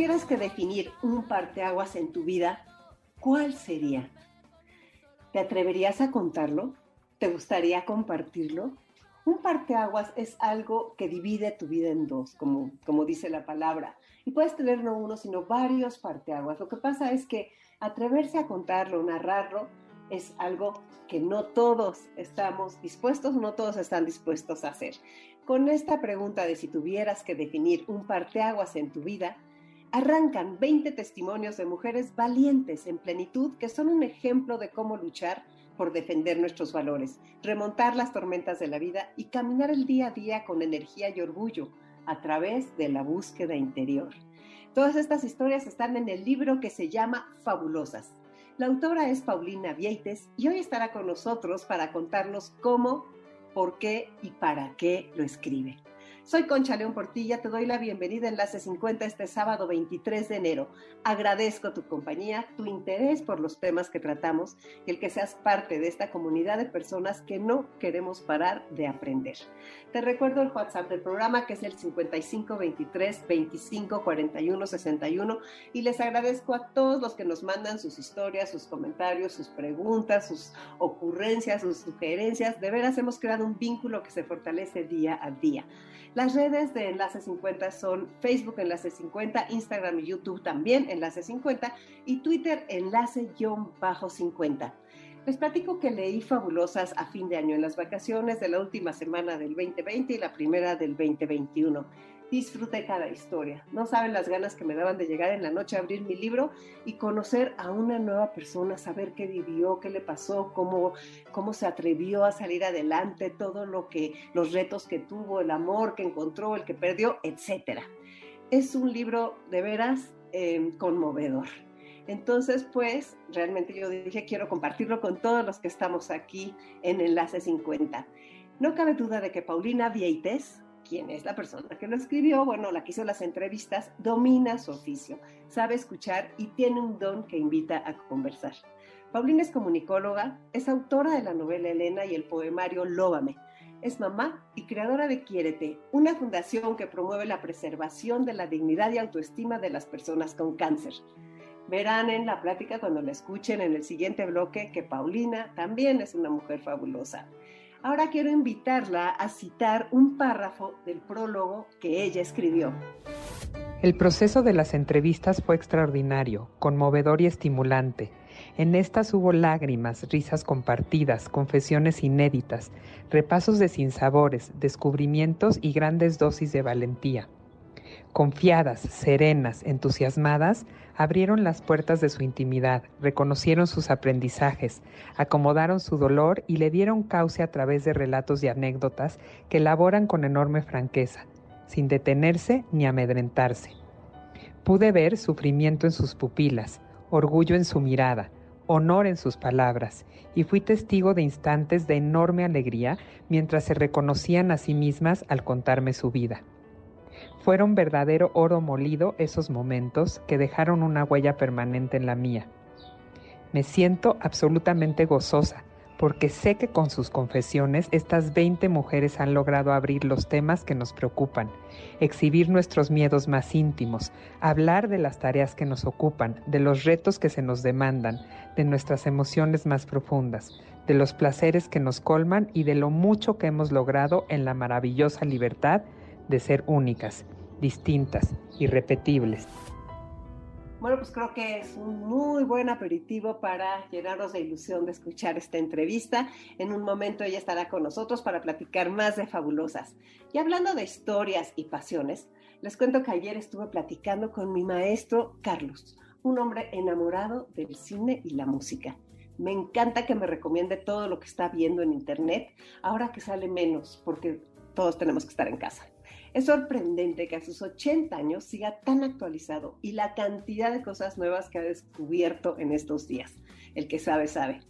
tuvieras que definir un parteaguas en tu vida, ¿cuál sería? ¿Te atreverías a contarlo? ¿Te gustaría compartirlo? Un parteaguas es algo que divide tu vida en dos, como, como dice la palabra. Y puedes tener no uno, sino varios parteaguas. Lo que pasa es que atreverse a contarlo, narrarlo, es algo que no todos estamos dispuestos, no todos están dispuestos a hacer. Con esta pregunta de si tuvieras que definir un parteaguas en tu vida, arrancan 20 testimonios de mujeres valientes en plenitud que son un ejemplo de cómo luchar por defender nuestros valores, remontar las tormentas de la vida y caminar el día a día con energía y orgullo a través de la búsqueda interior. Todas estas historias están en el libro que se llama Fabulosas. La autora es Paulina Vieites y hoy estará con nosotros para contarnos cómo, por qué y para qué lo escribe. Soy Concha León Portilla, te doy la bienvenida en Enlace 50 este sábado 23 de enero. Agradezco tu compañía, tu interés por los temas que tratamos y el que seas parte de esta comunidad de personas que no queremos parar de aprender. Te recuerdo el WhatsApp del programa que es el 5523 25 41 61 y les agradezco a todos los que nos mandan sus historias, sus comentarios, sus preguntas, sus ocurrencias, sus sugerencias. De veras hemos creado un vínculo que se fortalece día a día. Las redes de Enlace 50 son Facebook Enlace 50, Instagram y YouTube también Enlace 50 y Twitter Enlace-50. Les platico que leí Fabulosas a fin de año en las vacaciones de la última semana del 2020 y la primera del 2021 disfruté cada historia. No saben las ganas que me daban de llegar en la noche a abrir mi libro y conocer a una nueva persona, saber qué vivió, qué le pasó, cómo, cómo se atrevió a salir adelante, todo lo que, los retos que tuvo, el amor que encontró, el que perdió, etc. Es un libro de veras em, conmovedor. Entonces, pues, realmente yo dije, quiero compartirlo con todos los que estamos aquí en Enlace 50. No cabe duda de que Paulina Vieites, quién es la persona que lo escribió, bueno, la que hizo las entrevistas, domina su oficio, sabe escuchar y tiene un don que invita a conversar. Paulina es comunicóloga, es autora de la novela Elena y el poemario Lóbame. Es mamá y creadora de Quiérete, una fundación que promueve la preservación de la dignidad y autoestima de las personas con cáncer. Verán en la plática cuando la escuchen en el siguiente bloque que Paulina también es una mujer fabulosa. Ahora quiero invitarla a citar un párrafo del prólogo que ella escribió. El proceso de las entrevistas fue extraordinario, conmovedor y estimulante. En estas hubo lágrimas, risas compartidas, confesiones inéditas, repasos de sinsabores, descubrimientos y grandes dosis de valentía. Confiadas, serenas, entusiasmadas, abrieron las puertas de su intimidad, reconocieron sus aprendizajes, acomodaron su dolor y le dieron cauce a través de relatos y anécdotas que elaboran con enorme franqueza, sin detenerse ni amedrentarse. Pude ver sufrimiento en sus pupilas, orgullo en su mirada, honor en sus palabras, y fui testigo de instantes de enorme alegría mientras se reconocían a sí mismas al contarme su vida. Fueron verdadero oro molido esos momentos que dejaron una huella permanente en la mía. Me siento absolutamente gozosa porque sé que con sus confesiones estas 20 mujeres han logrado abrir los temas que nos preocupan, exhibir nuestros miedos más íntimos, hablar de las tareas que nos ocupan, de los retos que se nos demandan, de nuestras emociones más profundas, de los placeres que nos colman y de lo mucho que hemos logrado en la maravillosa libertad de ser únicas, distintas, irrepetibles. Bueno, pues creo que es un muy buen aperitivo para llenarnos de ilusión de escuchar esta entrevista. En un momento ella estará con nosotros para platicar más de fabulosas. Y hablando de historias y pasiones, les cuento que ayer estuve platicando con mi maestro Carlos, un hombre enamorado del cine y la música. Me encanta que me recomiende todo lo que está viendo en internet, ahora que sale menos, porque todos tenemos que estar en casa. Es sorprendente que a sus 80 años siga tan actualizado y la cantidad de cosas nuevas que ha descubierto en estos días. El que sabe, sabe.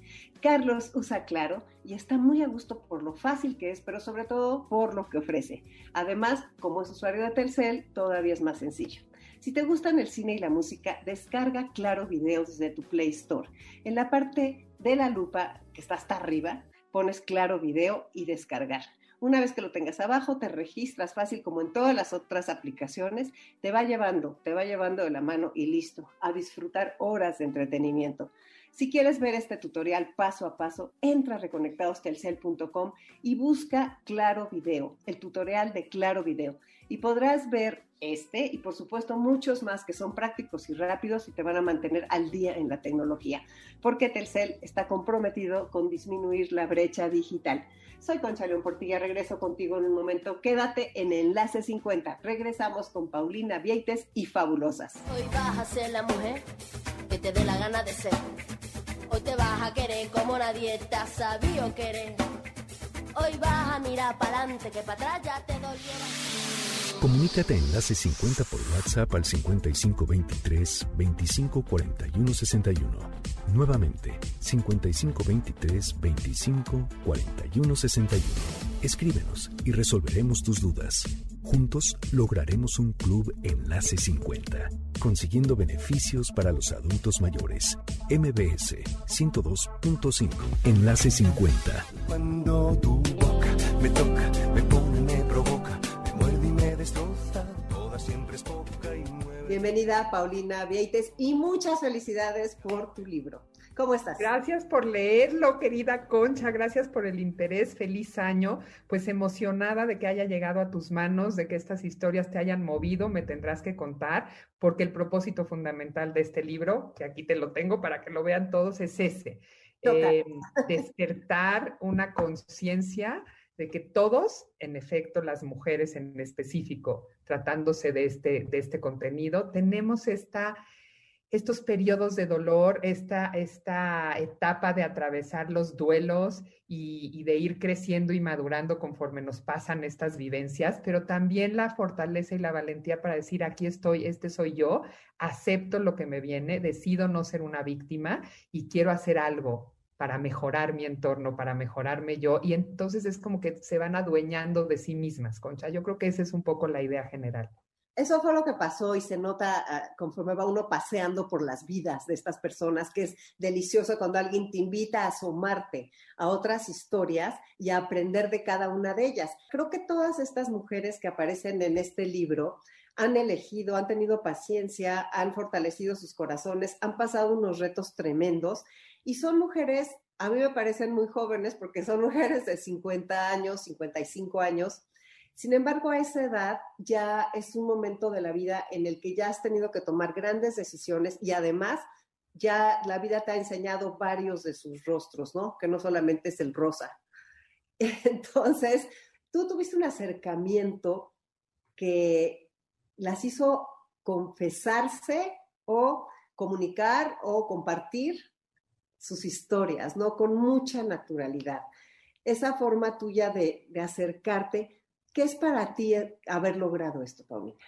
Carlos usa Claro y está muy a gusto por lo fácil que es, pero sobre todo por lo que ofrece. Además, como es usuario de Telcel, todavía es más sencillo. Si te gustan el cine y la música, descarga Claro Videos desde tu Play Store. En la parte de la lupa que está hasta arriba, pones Claro Video y descargar. Una vez que lo tengas abajo, te registras fácil como en todas las otras aplicaciones, te va llevando, te va llevando de la mano y listo, a disfrutar horas de entretenimiento. Si quieres ver este tutorial paso a paso, entra a reconectadostelcel.com y busca Claro Video, el tutorial de Claro Video. Y podrás ver este y por supuesto muchos más que son prácticos y rápidos y te van a mantener al día en la tecnología, porque Telcel está comprometido con disminuir la brecha digital. Soy Concha León Portilla, regreso contigo en un momento. Quédate en Enlace 50. Regresamos con Paulina Vieites y Fabulosas. Hoy vas a ser la mujer que te dé la gana de ser. Hoy te vas a querer como nadie te ha sabido querer. Hoy vas a mirar para adelante que para atrás ya te doliera. Comunícate Enlace 50 por WhatsApp al 5523 254161. Nuevamente, 5523 25 41 61. Escríbenos y resolveremos tus dudas. Juntos lograremos un club Enlace 50, consiguiendo beneficios para los adultos mayores. MBS 102.5 Enlace 50. Cuando tu boca me toca, me pone, provoca, Bienvenida Paulina Vieites y muchas felicidades por tu libro. ¿Cómo estás? Gracias por leerlo, querida Concha, gracias por el interés, feliz año, pues emocionada de que haya llegado a tus manos, de que estas historias te hayan movido, me tendrás que contar, porque el propósito fundamental de este libro, que aquí te lo tengo para que lo vean todos, es ese, eh, despertar una conciencia de que todos, en efecto, las mujeres en específico, tratándose de este, de este contenido, tenemos esta estos periodos de dolor, esta, esta etapa de atravesar los duelos y, y, de ir creciendo y madurando conforme nos pasan estas vivencias, pero también la fortaleza y la valentía para decir, aquí estoy, este soy yo, acepto lo que me viene, decido no ser una víctima y quiero hacer algo para mejorar mi entorno, para mejorarme yo. Y entonces es como que se van adueñando de sí mismas, Concha. Yo creo que esa es un poco la idea general. Eso fue lo que pasó y se nota uh, conforme va uno paseando por las vidas de estas personas, que es delicioso cuando alguien te invita a asomarte a otras historias y a aprender de cada una de ellas. Creo que todas estas mujeres que aparecen en este libro han elegido, han tenido paciencia, han fortalecido sus corazones, han pasado unos retos tremendos y son mujeres, a mí me parecen muy jóvenes porque son mujeres de 50 años, 55 años sin embargo, a esa edad ya es un momento de la vida en el que ya has tenido que tomar grandes decisiones y además ya la vida te ha enseñado varios de sus rostros, ¿no? Que no solamente es el rosa. Entonces, tú tuviste un acercamiento que las hizo confesarse o comunicar o compartir sus historias, ¿no? Con mucha naturalidad. Esa forma tuya de, acercarte ¿Qué es para ti haber logrado esto, Paulina?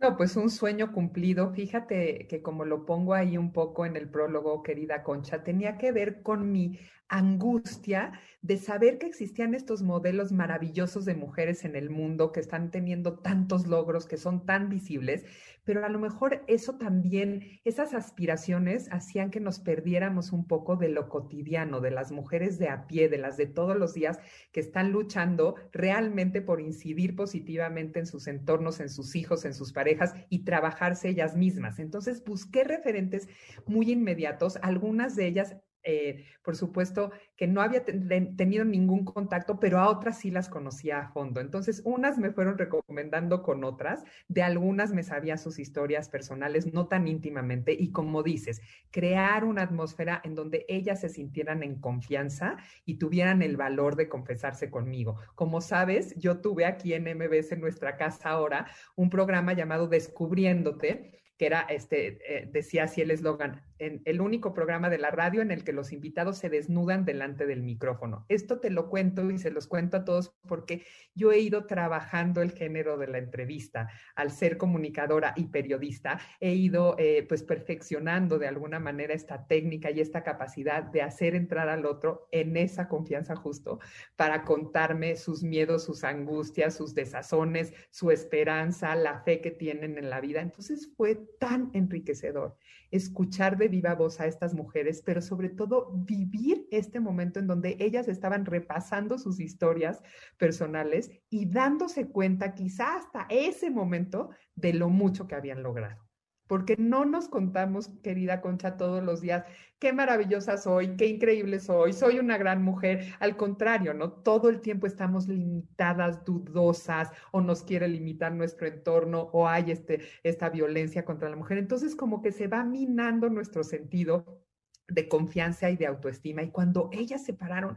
No, pues un sueño cumplido. Fíjate que como lo pongo ahí un poco en el prólogo, querida Concha, tenía que ver con mi angustia de saber que existían estos modelos maravillosos de mujeres en el mundo que están teniendo tantos logros, que son tan visibles, pero a lo mejor eso también, esas aspiraciones hacían que nos perdiéramos un poco de lo cotidiano, de las mujeres de a pie, de las de todos los días que están luchando realmente por incidir positivamente en sus entornos, en sus hijos, en sus parejas y trabajarse ellas mismas. Entonces busqué referentes muy inmediatos, algunas de ellas eh, por supuesto, que no había tenido ningún contacto, pero a otras sí las conocía a fondo. Entonces, unas me fueron recomendando con otras, de algunas me sabía sus historias personales, no tan íntimamente, y como dices, crear una atmósfera en donde ellas se sintieran en confianza y tuvieran el valor de confesarse conmigo. Como sabes, yo tuve aquí en MBS, en nuestra casa ahora, un programa llamado Descubriéndote, que era, este, eh, decía así el eslogan, en el único programa de la radio en el que los invitados se desnudan delante del micrófono. Esto te lo cuento y se los cuento a todos porque yo he ido trabajando el género de la entrevista. Al ser comunicadora y periodista, he ido eh, pues perfeccionando de alguna manera esta técnica y esta capacidad de hacer entrar al otro en esa confianza justo para contarme sus miedos, sus angustias, sus desazones, su esperanza, la fe que tienen en la vida. Entonces fue tan enriquecedor escuchar de viva voz a estas mujeres, pero sobre todo vivir este momento en donde ellas estaban repasando sus historias personales y dándose cuenta quizá hasta ese momento de lo mucho que habían logrado porque no nos contamos, querida Concha, todos los días, qué maravillosa soy, qué increíble soy, soy una gran mujer. Al contrario, ¿no? Todo el tiempo estamos limitadas, dudosas, o nos quiere limitar nuestro entorno, o hay este, esta violencia contra la mujer. Entonces, como que se va minando nuestro sentido de confianza y de autoestima. Y cuando ellas se pararon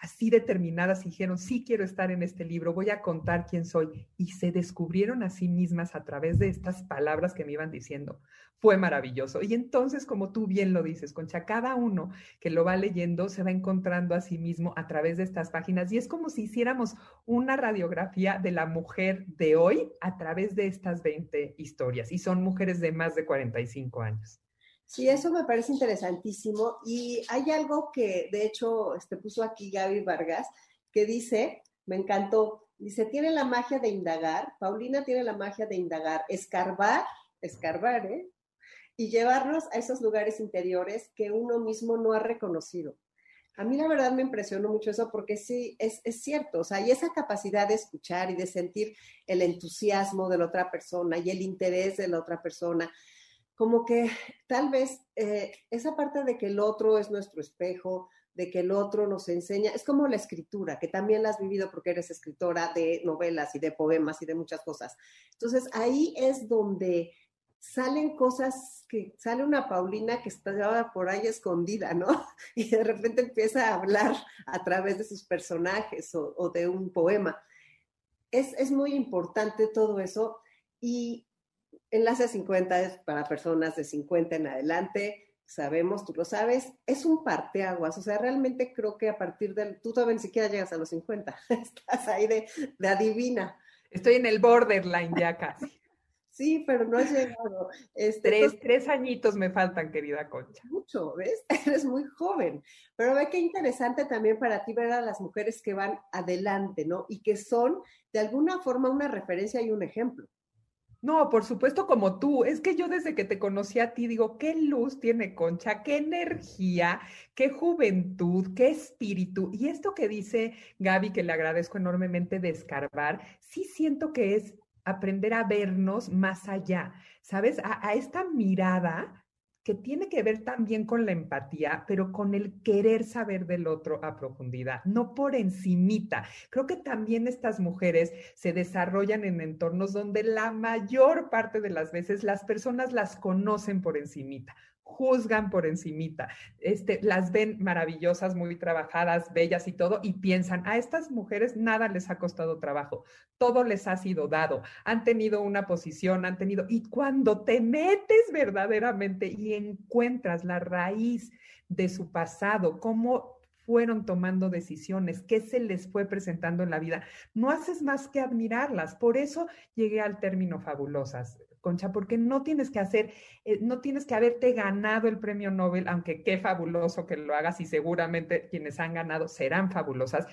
así determinadas y dijeron, sí quiero estar en este libro, voy a contar quién soy. Y se descubrieron a sí mismas a través de estas palabras que me iban diciendo. Fue maravilloso. Y entonces, como tú bien lo dices, Concha, cada uno que lo va leyendo se va encontrando a sí mismo a través de estas páginas. Y es como si hiciéramos una radiografía de la mujer de hoy a través de estas 20 historias. Y son mujeres de más de 45 años. Sí, eso me parece interesantísimo. Y hay algo que, de hecho, este, puso aquí Gaby Vargas, que dice, me encantó, dice, tiene la magia de indagar, Paulina tiene la magia de indagar, escarbar, escarbar, ¿eh? Y llevarnos a esos lugares interiores que uno mismo no ha reconocido. A mí la verdad me impresionó mucho eso porque sí, es, es cierto, o sea, y esa capacidad de escuchar y de sentir el entusiasmo de la otra persona y el interés de la otra persona, como que tal vez eh, esa parte de que el otro es nuestro espejo, de que el otro nos enseña, es como la escritura, que también la has vivido porque eres escritora de novelas y de poemas y de muchas cosas. Entonces ahí es donde salen cosas que sale una Paulina que estaba por ahí escondida, ¿no? Y de repente empieza a hablar a través de sus personajes o, o de un poema. Es, es muy importante todo eso y Enlace 50 es para personas de 50 en adelante, sabemos, tú lo sabes, es un parteaguas, o sea, realmente creo que a partir del, tú todavía ni siquiera llegas a los 50, estás ahí de, de adivina. Estoy en el borderline ya casi. Sí, pero no has llegado. Este, tres, tres añitos me faltan, querida Concha. Mucho, ¿ves? Eres muy joven. Pero ve qué interesante también para ti ver a las mujeres que van adelante, ¿no? Y que son de alguna forma una referencia y un ejemplo. No, por supuesto como tú. Es que yo desde que te conocí a ti digo, qué luz tiene Concha, qué energía, qué juventud, qué espíritu. Y esto que dice Gaby, que le agradezco enormemente de escarbar, sí siento que es aprender a vernos más allá, ¿sabes? A, a esta mirada que tiene que ver también con la empatía, pero con el querer saber del otro a profundidad, no por encimita. Creo que también estas mujeres se desarrollan en entornos donde la mayor parte de las veces las personas las conocen por encimita juzgan por encimita, este, las ven maravillosas, muy trabajadas, bellas y todo, y piensan, a estas mujeres nada les ha costado trabajo, todo les ha sido dado, han tenido una posición, han tenido, y cuando te metes verdaderamente y encuentras la raíz de su pasado, cómo fueron tomando decisiones, qué se les fue presentando en la vida, no haces más que admirarlas. Por eso llegué al término fabulosas. Concha, porque no tienes que hacer, eh, no tienes que haberte ganado el premio Nobel, aunque qué fabuloso que lo hagas y seguramente quienes han ganado serán fabulosas.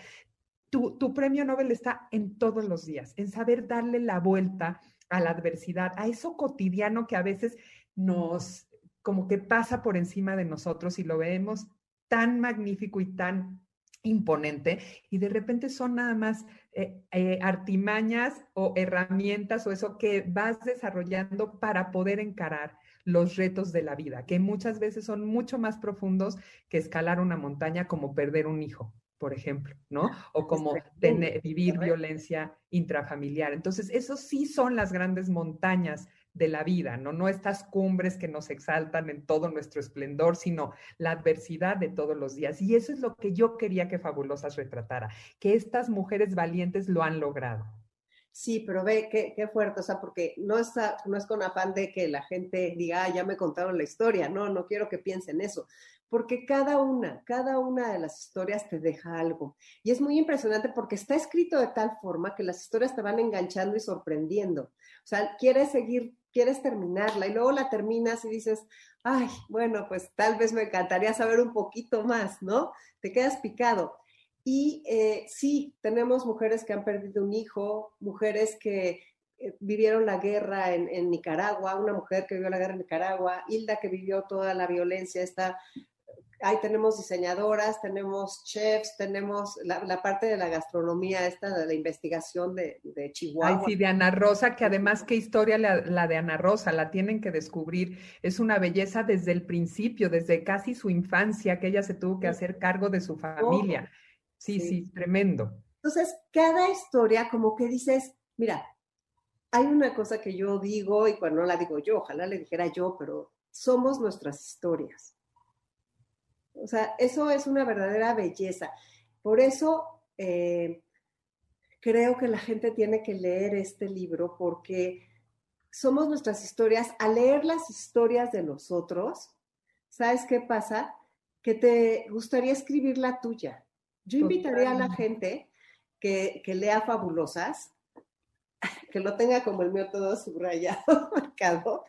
Tu, tu premio Nobel está en todos los días, en saber darle la vuelta a la adversidad, a eso cotidiano que a veces nos, como que pasa por encima de nosotros y lo vemos tan magnífico y tan imponente y de repente son nada más eh, eh, artimañas o herramientas o eso que vas desarrollando para poder encarar los retos de la vida, que muchas veces son mucho más profundos que escalar una montaña como perder un hijo, por ejemplo, ¿no? O como tener, vivir violencia intrafamiliar. Entonces, esos sí son las grandes montañas de la vida, ¿no? No estas cumbres que nos exaltan en todo nuestro esplendor, sino la adversidad de todos los días. Y eso es lo que yo quería que Fabulosas retratara, que estas mujeres valientes lo han logrado. Sí, pero ve qué, qué fuerte, o sea, porque no, está, no es con afán de que la gente diga, ah, ya me contaron la historia, no, no quiero que piensen eso, porque cada una, cada una de las historias te deja algo. Y es muy impresionante porque está escrito de tal forma que las historias te van enganchando y sorprendiendo. O sea, quieres seguir, quieres terminarla y luego la terminas y dices, ay, bueno, pues tal vez me encantaría saber un poquito más, ¿no? Te quedas picado. Y eh, sí, tenemos mujeres que han perdido un hijo, mujeres que eh, vivieron la guerra en, Nicaragua, una mujer que vivió la guerra en Nicaragua, Hilda que vivió toda la violencia, está, ahí tenemos diseñadoras, tenemos chefs, tenemos la, parte de la gastronomía, esta de la investigación de, Chihuahua. Ay, sí, de Ana Rosa, que además qué historia la, la, de Ana Rosa, la tienen que descubrir. Es una belleza desde el principio, desde casi su infancia, que ella se tuvo que hacer cargo de su familia. Sí, sí, tremendo. Entonces, cada historia como que dices, mira, hay una cosa que yo digo y cuando no la digo yo, ojalá le dijera yo, pero somos nuestras historias. O sea, eso es una verdadera belleza. Por eso eh, creo que la gente tiene que leer este libro porque somos nuestras historias. Al leer las historias de nosotros, ¿sabes qué pasa? Que te gustaría escribir la tuya. Yo invitaría a la gente que, que, lea Fabulosas, que lo tenga como el mío todo subrayado, marcado,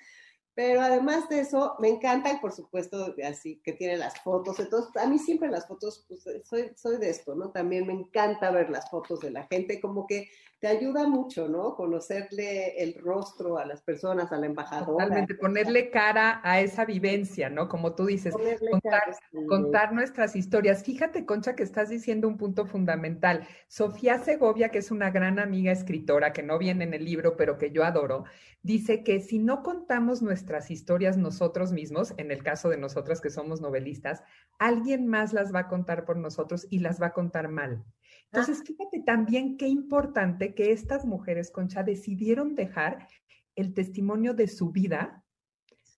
pero además de eso, me encantan, por supuesto, así que tiene las fotos. Entonces, a mí siempre las fotos, pues soy, soy de esto, ¿no? También me encanta ver las fotos de la gente, como que te ayuda mucho, ¿no? Conocerle el rostro a las personas, a la embajadora. Totalmente, ponerle cara a esa vivencia, ¿no? Como tú dices, contar, contar, nuestras historias. Fíjate, Concha, que estás diciendo un punto fundamental. Sofía Segovia, que es una gran amiga escritora, que no viene en el libro, pero que yo adoro, dice que si no contamos nuestras historias nosotros mismos, en el caso de nosotras que somos novelistas, alguien más las va a contar por nosotros y las va a contar mal. Entonces, fíjate también qué importante que estas mujeres, Concha, decidieron dejar el testimonio de su vida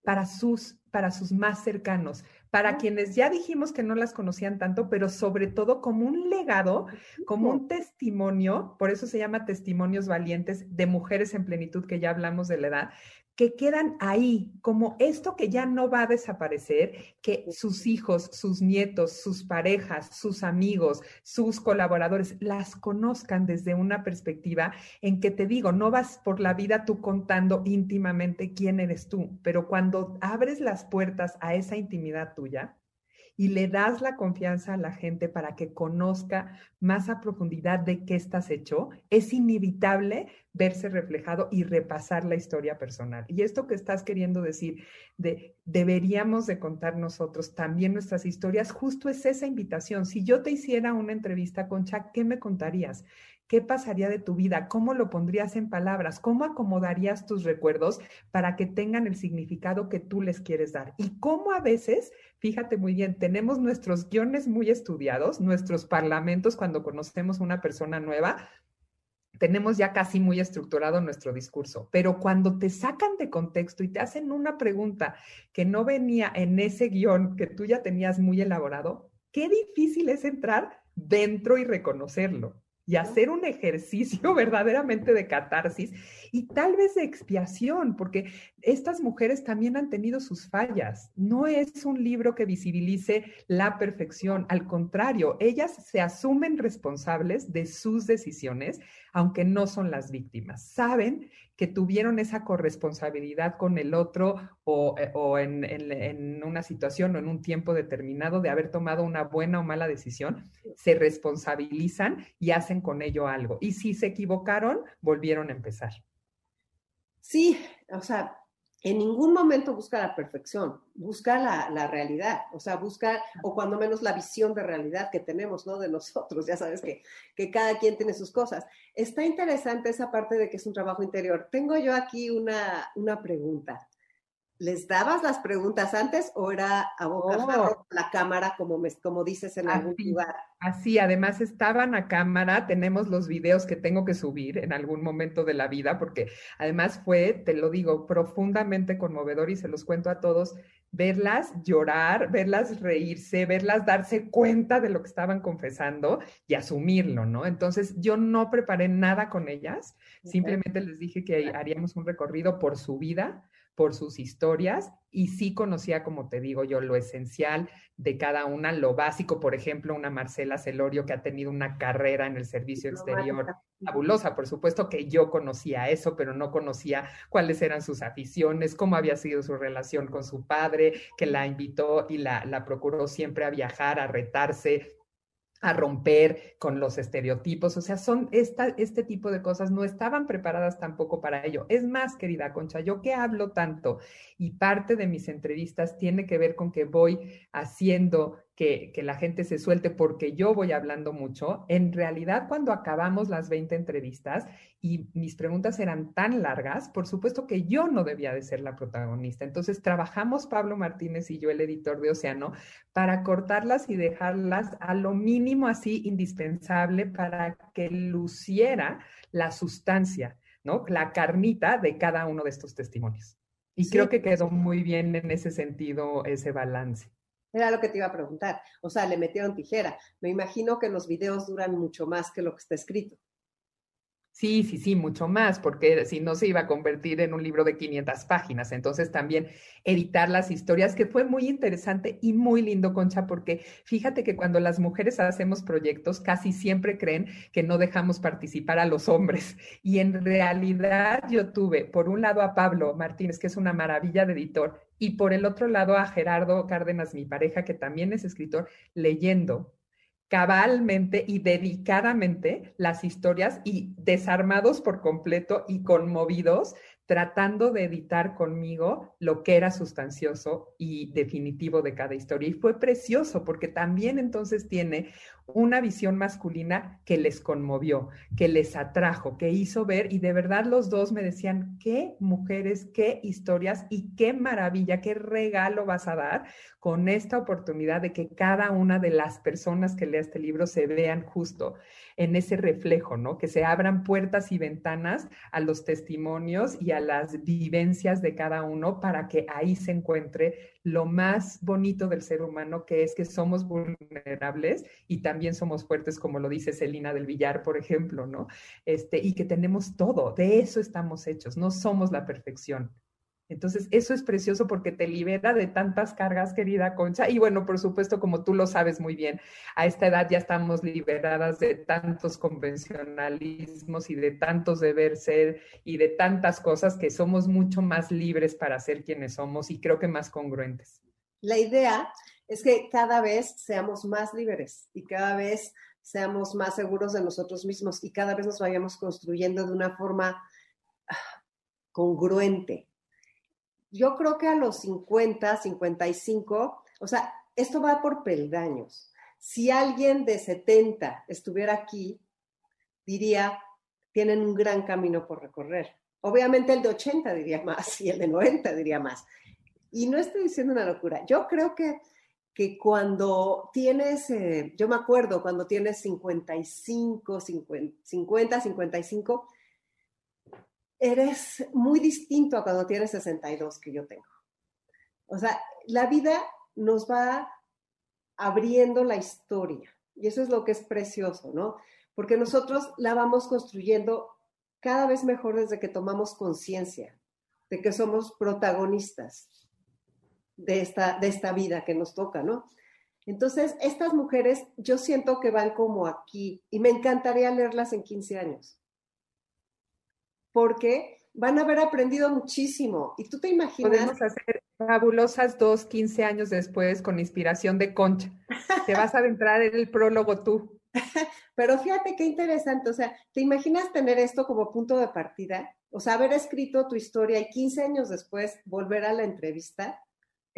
para sus, para sus más cercanos, para quienes ya dijimos que no las conocían tanto, pero sobre todo como un legado, como un testimonio, por eso se llama testimonios valientes de mujeres en plenitud, que ya hablamos de la edad, que quedan ahí, como esto que ya no va a desaparecer, que sus hijos, sus nietos, sus parejas, sus amigos, sus colaboradores las conozcan desde una perspectiva en que te digo, no vas por la vida tú contando íntimamente quién eres tú, pero cuando abres las puertas a esa intimidad tuya, y le das la confianza a la gente para que conozca más a profundidad de qué estás hecho, es inevitable verse reflejado y repasar la historia personal. Y esto que estás queriendo decir de deberíamos de contar nosotros también nuestras historias, justo es esa invitación. Si yo te hiciera una entrevista, con Chuck, ¿qué me contarías? ¿Qué pasaría de tu vida? ¿Cómo lo pondrías en palabras? ¿Cómo acomodarías tus recuerdos para que tengan el significado que tú les quieres dar? Y cómo a veces, fíjate muy bien, tenemos nuestros guiones muy estudiados, nuestros parlamentos cuando conocemos a una persona nueva, tenemos ya casi muy estructurado nuestro discurso, pero cuando te sacan de contexto y te hacen una pregunta que no venía en ese guion que tú ya tenías muy elaborado, qué difícil es entrar dentro y reconocerlo y hacer un ejercicio verdaderamente de catarsis y tal vez de expiación, porque estas mujeres también han tenido sus fallas. No es un libro que visibilice la perfección, al contrario, ellas se asumen responsables de sus decisiones, aunque no son las víctimas. Saben que tuvieron esa corresponsabilidad con el otro o, eh, en, una situación o en un tiempo determinado de haber tomado una buena o mala decisión, se responsabilizan y hacen con ello algo. Y si se equivocaron, volvieron a empezar. Sí, o sea, en ningún momento busca la perfección, busca la, realidad, o sea, busca, o cuando menos la visión de realidad que tenemos, ¿no? De nosotros, ya sabes que, que cada quien tiene sus cosas. Está interesante esa parte de que es un trabajo interior. Tengo yo aquí una, una pregunta. ¿Les dabas las preguntas antes o era a boca oh. la cámara, como, me, como dices en algún lugar? Así, además estaban a cámara, tenemos los videos que tengo que subir en algún momento de la vida, porque además fue, te lo digo, profundamente conmovedor y se los cuento a todos. verlas llorar, verlas reírse, verlas darse cuenta de lo que estaban confesando y asumirlo, ¿no? Entonces yo no preparé nada con ellas, simplemente les dije que haríamos un recorrido por su vida, por sus historias y sí conocía, como te digo yo, lo esencial de cada una, lo básico, por ejemplo, una Marcela Celorio que ha tenido una carrera en el servicio exterior fabulosa, por supuesto que yo conocía eso, pero no conocía cuáles eran sus aficiones, cómo había sido su relación con su padre, que la invitó y la, la procuró siempre a viajar, a retarse, a romper con los estereotipos, o sea, son esta, este tipo de cosas no estaban preparadas tampoco para ello. Es más, querida Concha, yo que hablo tanto y parte de mis entrevistas tiene que ver con que voy haciendo que, la gente se suelte porque yo voy hablando mucho. En realidad, cuando acabamos las 20 entrevistas y mis preguntas eran tan largas, por supuesto que yo no debía de ser la protagonista. Entonces, trabajamos Pablo Martínez y yo, el editor de Océano, para cortarlas y dejarlas a lo mínimo así indispensable para que luciera la sustancia, ¿no? La carnita de cada uno de estos testimonios. Y creo que quedó muy bien en ese sentido ese balance. Era lo que te iba a preguntar. O sea, le metieron tijera. Me imagino que los videos duran mucho más que lo que está escrito. Sí, sí, sí, mucho más, porque si no se iba a convertir en un libro de 500 páginas. Entonces también editar las historias, que fue muy interesante y muy lindo, Concha, porque fíjate que cuando las mujeres hacemos proyectos, casi siempre creen que no dejamos participar a los hombres. Y en realidad yo tuve, por un lado, a Pablo Martínez, que es una maravilla de editor, y por el otro lado a Gerardo Cárdenas, mi pareja, que también es escritor, leyendo cabalmente y dedicadamente las historias y desarmados por completo y conmovidos tratando de editar conmigo lo que era sustancioso y definitivo de cada historia. Y fue precioso porque también entonces tiene una visión masculina que les conmovió, que les atrajo, que hizo ver y de verdad los dos me decían, qué mujeres, qué historias y qué maravilla, qué regalo vas a dar con esta oportunidad de que cada una de las personas que lea este libro se vean justo en ese reflejo, ¿no? Que se abran puertas y ventanas a los testimonios y a las vivencias de cada uno para que ahí se encuentre lo más bonito del ser humano, que es que somos vulnerables y también somos fuertes, como lo dice Celina del Villar, por ejemplo, ¿no? Este, y que tenemos todo, de eso estamos hechos, no somos la perfección. Entonces, eso es precioso porque te libera de tantas cargas, querida Concha. Y bueno, por supuesto, como tú lo sabes muy bien, a esta edad ya estamos liberadas de tantos convencionalismos y de tantos deber ser y de tantas cosas que somos mucho más libres para ser quienes somos y creo que más congruentes. La idea es que cada vez seamos más libres y cada vez seamos más seguros de nosotros mismos y cada vez nos vayamos construyendo de una forma ah, congruente yo creo que a los 50, 55, o sea, esto va por peldaños. Si alguien de 70 estuviera aquí, diría, tienen un gran camino por recorrer. Obviamente el de 80 diría más y el de 90 diría más. Y no estoy diciendo una locura. Yo creo que, que cuando tienes, eh, yo me acuerdo cuando tienes 55, 50, 50 55, eres muy distinto a cuando tienes 62 que yo tengo. O sea, la vida nos va abriendo la historia y eso es lo que es precioso, ¿no? Porque nosotros la vamos construyendo cada vez mejor desde que tomamos conciencia de que somos protagonistas de esta, de esta vida que nos toca, ¿no? Entonces, estas mujeres yo siento que van como aquí y me encantaría leerlas en 15 años porque van a haber aprendido muchísimo. Y tú te imaginas. Podemos hacer fabulosas dos, 15 años después con inspiración de Concha. Te vas a adentrar en el prólogo tú. Pero fíjate qué interesante. O sea, ¿te imaginas tener esto como punto de partida? O sea, haber escrito tu historia y 15 años después volver a la entrevista.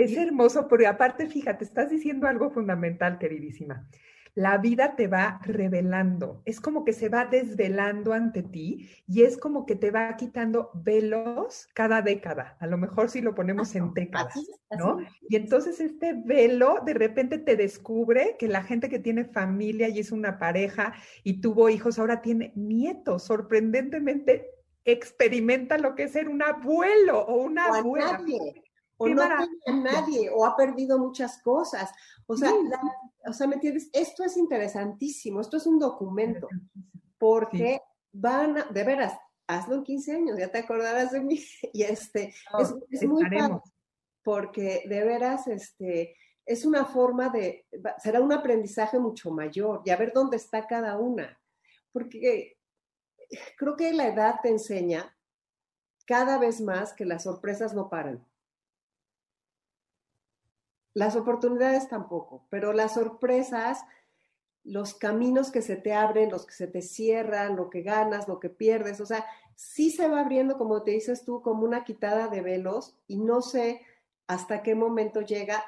Es hermoso, porque aparte, fíjate, estás diciendo algo fundamental, queridísima. La vida te va revelando, es como que se va desvelando ante ti y es como que te va quitando velos cada década, a lo mejor si lo ponemos en décadas, ¿no? Y entonces este velo de repente te descubre que la gente que tiene familia y es una pareja y tuvo hijos ahora tiene nietos, sorprendentemente experimenta lo que es ser un abuelo o una abuela. O no tiene a nadie, o ha perdido muchas cosas. O sea, o sea, ¿me entiendes? Esto es interesantísimo, esto es un documento, porque van, a, de veras, hazlo en 15 años, ya te acordarás de mí. Y este, es, muy padre, porque de veras, este, es una forma de, será un aprendizaje mucho mayor y a ver dónde está cada una. Porque creo que la edad te enseña cada vez más que las sorpresas no paran. Las oportunidades tampoco, pero las sorpresas, los caminos que se te abren, los que se te cierran, lo que ganas, lo que pierdes, o sea, sí se va abriendo, como te dices tú, como una quitada de velos y no sé hasta qué momento llega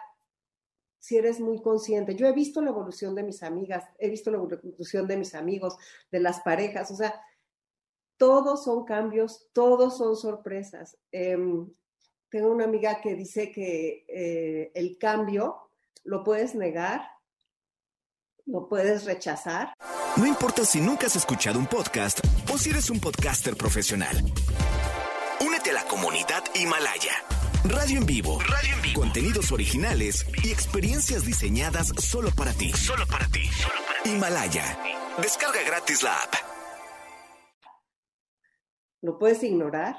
si eres muy consciente. Yo he visto la evolución de mis amigas, he visto la evolución de mis amigos, de las parejas, o sea, todos son cambios, todos son sorpresas. Em, tengo una amiga que dice que eh, el cambio lo puedes negar, lo puedes rechazar. No importa si nunca has escuchado un podcast o si eres un podcaster profesional. Únete a la comunidad Himalaya. Radio en vivo. Radio en vivo. Contenidos originales y experiencias diseñadas solo para ti. Solo para ti. Solo para ti. Himalaya. Descarga gratis la app. Lo puedes ignorar,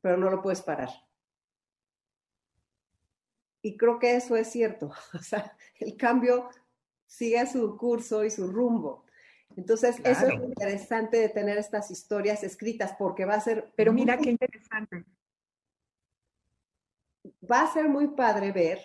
pero no lo puedes parar. Y creo que eso es cierto. O sea, el cambio sigue su curso y su rumbo. Entonces, eso es interesante de tener estas historias escritas porque va a ser... Pero mira qué interesante. Va a ser muy padre ver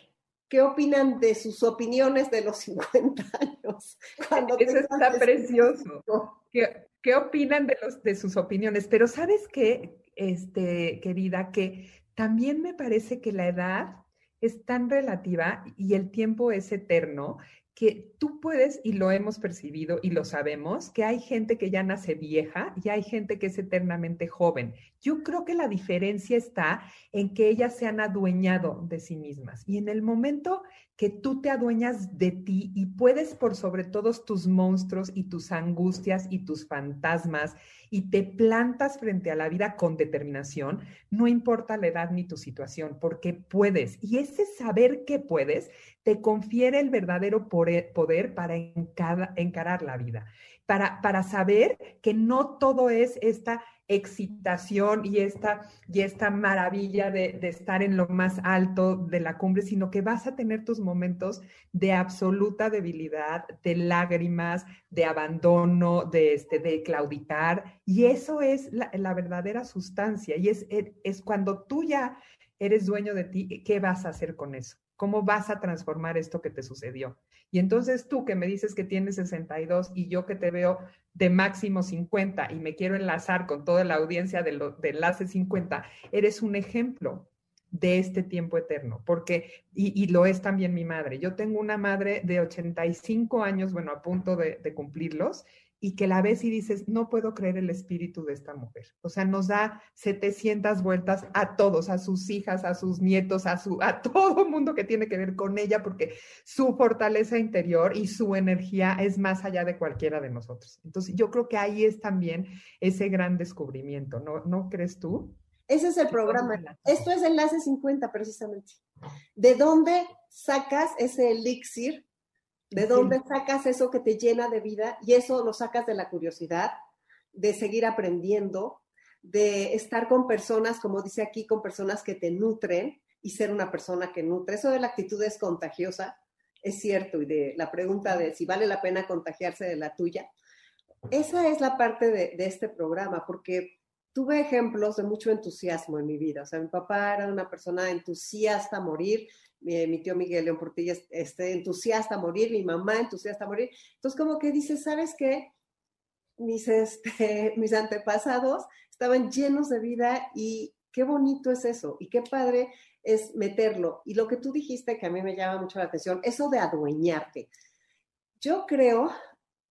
qué opinan de sus opiniones de los 50 años. Cuando eso está precioso. ¿Qué, ¿Qué, opinan de, los, de sus opiniones? Pero sabes qué, este, querida, que también me parece que la edad es tan relativa y el tiempo es eterno que tú puedes, y lo hemos percibido y lo sabemos, que hay gente que ya nace vieja y hay gente que es eternamente joven. Yo creo que la diferencia está en que ellas se han adueñado de sí mismas y en el momento que tú te adueñas de ti y puedes por sobre todos tus monstruos y tus angustias y tus fantasmas y te plantas frente a la vida con determinación, no importa la edad ni tu situación, porque puedes. Y ese saber que puedes te confiere el verdadero poder para encarar la vida, para, para saber que no todo es esta excitación y esta, y esta maravilla de, estar en lo más alto de la cumbre, sino que vas a tener tus momentos de absoluta debilidad, de lágrimas, de abandono, de, este, de claudicar. Y eso es la, verdadera sustancia. Y es, es cuando tú ya eres dueño de ti, ¿qué vas a hacer con eso? ¿Cómo vas a transformar esto que te sucedió? Y entonces tú que me dices que tienes 62 y yo que te veo de máximo 50 y me quiero enlazar con toda la audiencia de, lo, de enlace 50, eres un ejemplo de este tiempo eterno, porque, y, lo es también mi madre. Yo tengo una madre de 85 años, bueno, a punto de, de cumplirlos, y que la ves y dices, no puedo creer el espíritu de esta mujer. O sea, nos da 700 vueltas a todos, a sus hijas, a sus nietos, a, su, a todo mundo que tiene que ver con ella, porque su fortaleza interior y su energía es más allá de cualquiera de nosotros. Entonces, yo creo que ahí es también ese gran descubrimiento, ¿no, ¿no crees tú? Ese es el programa. Esto es Enlace 50, precisamente. ¿De dónde sacas ese elixir ¿De dónde sacas eso que te llena de vida? Y eso lo sacas de la curiosidad, de seguir aprendiendo, de estar con personas, como dice aquí, con personas que te nutren y ser una persona que nutre. Eso de la actitud es contagiosa, es cierto, y de la pregunta de si vale la pena contagiarse de la tuya. Esa es la parte de, de este programa, porque tuve ejemplos de mucho entusiasmo en mi vida. O sea, mi papá era una persona entusiasta a morir, mi, tío Miguel León Portilla este, entusiasta a morir, mi mamá entusiasta a morir. Entonces, como que dice, ¿sabes qué? Mis, este, mis antepasados estaban llenos de vida y qué bonito es eso y qué padre es meterlo. Y lo que tú dijiste que a mí me llama mucho la atención, eso de adueñarte. Yo creo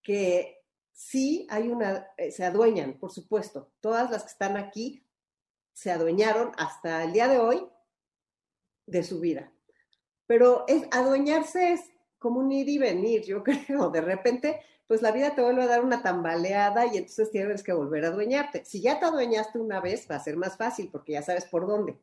que sí hay una, eh, se adueñan, por supuesto. Todas las que están aquí se adueñaron hasta el día de hoy de su vida. Pero es, adueñarse es como un ir y venir, yo creo. De repente, pues la vida te vuelve a dar una tambaleada y entonces tienes que volver a adueñarte. Si ya te adueñaste una vez, va a ser más fácil porque ya sabes por dónde.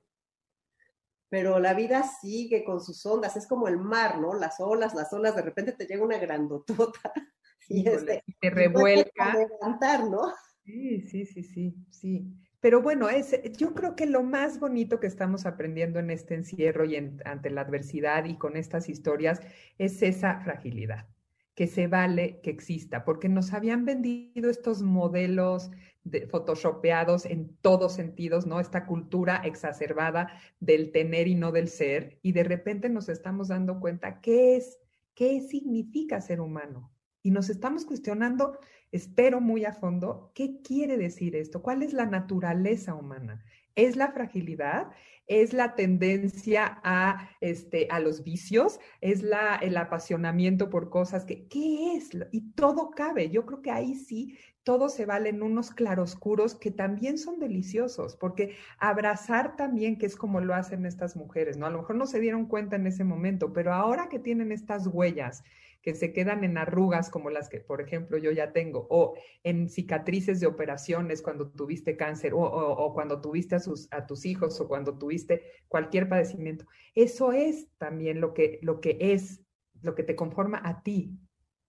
pero la vida sigue con sus ondas, es como el mar, ¿no? Las olas, las olas, de repente te llega una grandotota y este, te revuelca. levantar, ¿no? Sí, sí, sí, sí, sí. Pero bueno, es, yo creo que lo más bonito que estamos aprendiendo en este encierro y ante la adversidad y con estas historias es esa fragilidad, que se vale que exista, porque nos habían vendido estos modelos de, photoshopeados en todos sentidos, ¿no? Esta cultura exacerbada del tener y no del ser, y de repente nos estamos dando cuenta qué es, qué significa ser humano. Y nos estamos cuestionando espero muy a fondo qué quiere decir esto, cuál es la naturaleza humana. ¿Es la fragilidad? ¿Es la tendencia a, este, a los vicios? ¿Es la, el apasionamiento por cosas que, qué es? Y todo cabe. Yo creo que ahí sí todo se vale en unos claroscuros que también son deliciosos, porque abrazar también, que es como lo hacen estas mujeres, ¿no? A lo mejor no se dieron cuenta en ese momento, pero ahora que tienen estas huellas que se quedan en arrugas como las que, por ejemplo, yo ya tengo, o en cicatrices de operaciones cuando tuviste cáncer, o, cuando tuviste a, sus, a tus hijos, o cuando tuviste cualquier padecimiento. Eso es también lo que, lo que es, lo que te conforma a ti,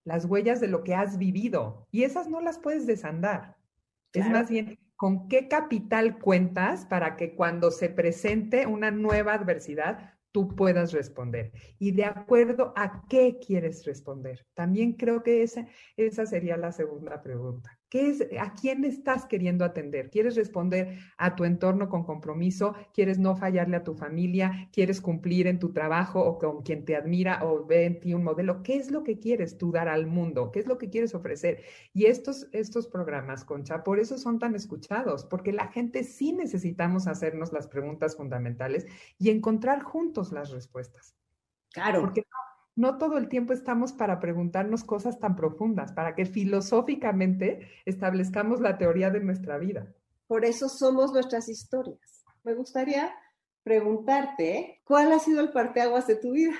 las huellas de lo que has vivido, y esas no las puedes desandar. Es más bien, ¿con qué capital cuentas para que cuando se presente una nueva adversidad tú puedas responder y de acuerdo a qué quieres responder. También creo que esa, esa sería la segunda pregunta. ¿Qué es, ¿A quién estás queriendo atender? ¿Quieres responder a tu entorno con compromiso? ¿Quieres no fallarle a tu familia? ¿Quieres cumplir en tu trabajo o con quien te admira o ve en ti un modelo? ¿Qué es lo que quieres tú dar al mundo? ¿Qué es lo que quieres ofrecer? Y estos, estos programas, Concha, por eso son tan escuchados, porque la gente sí necesitamos hacernos las preguntas fundamentales y encontrar juntos las respuestas. Claro. Porque no todo el tiempo estamos para preguntarnos cosas tan profundas, para que filosóficamente establezcamos la teoría de nuestra vida. Por eso somos nuestras historias. Me gustaría preguntarte, ¿cuál ha sido el parteaguas de tu vida?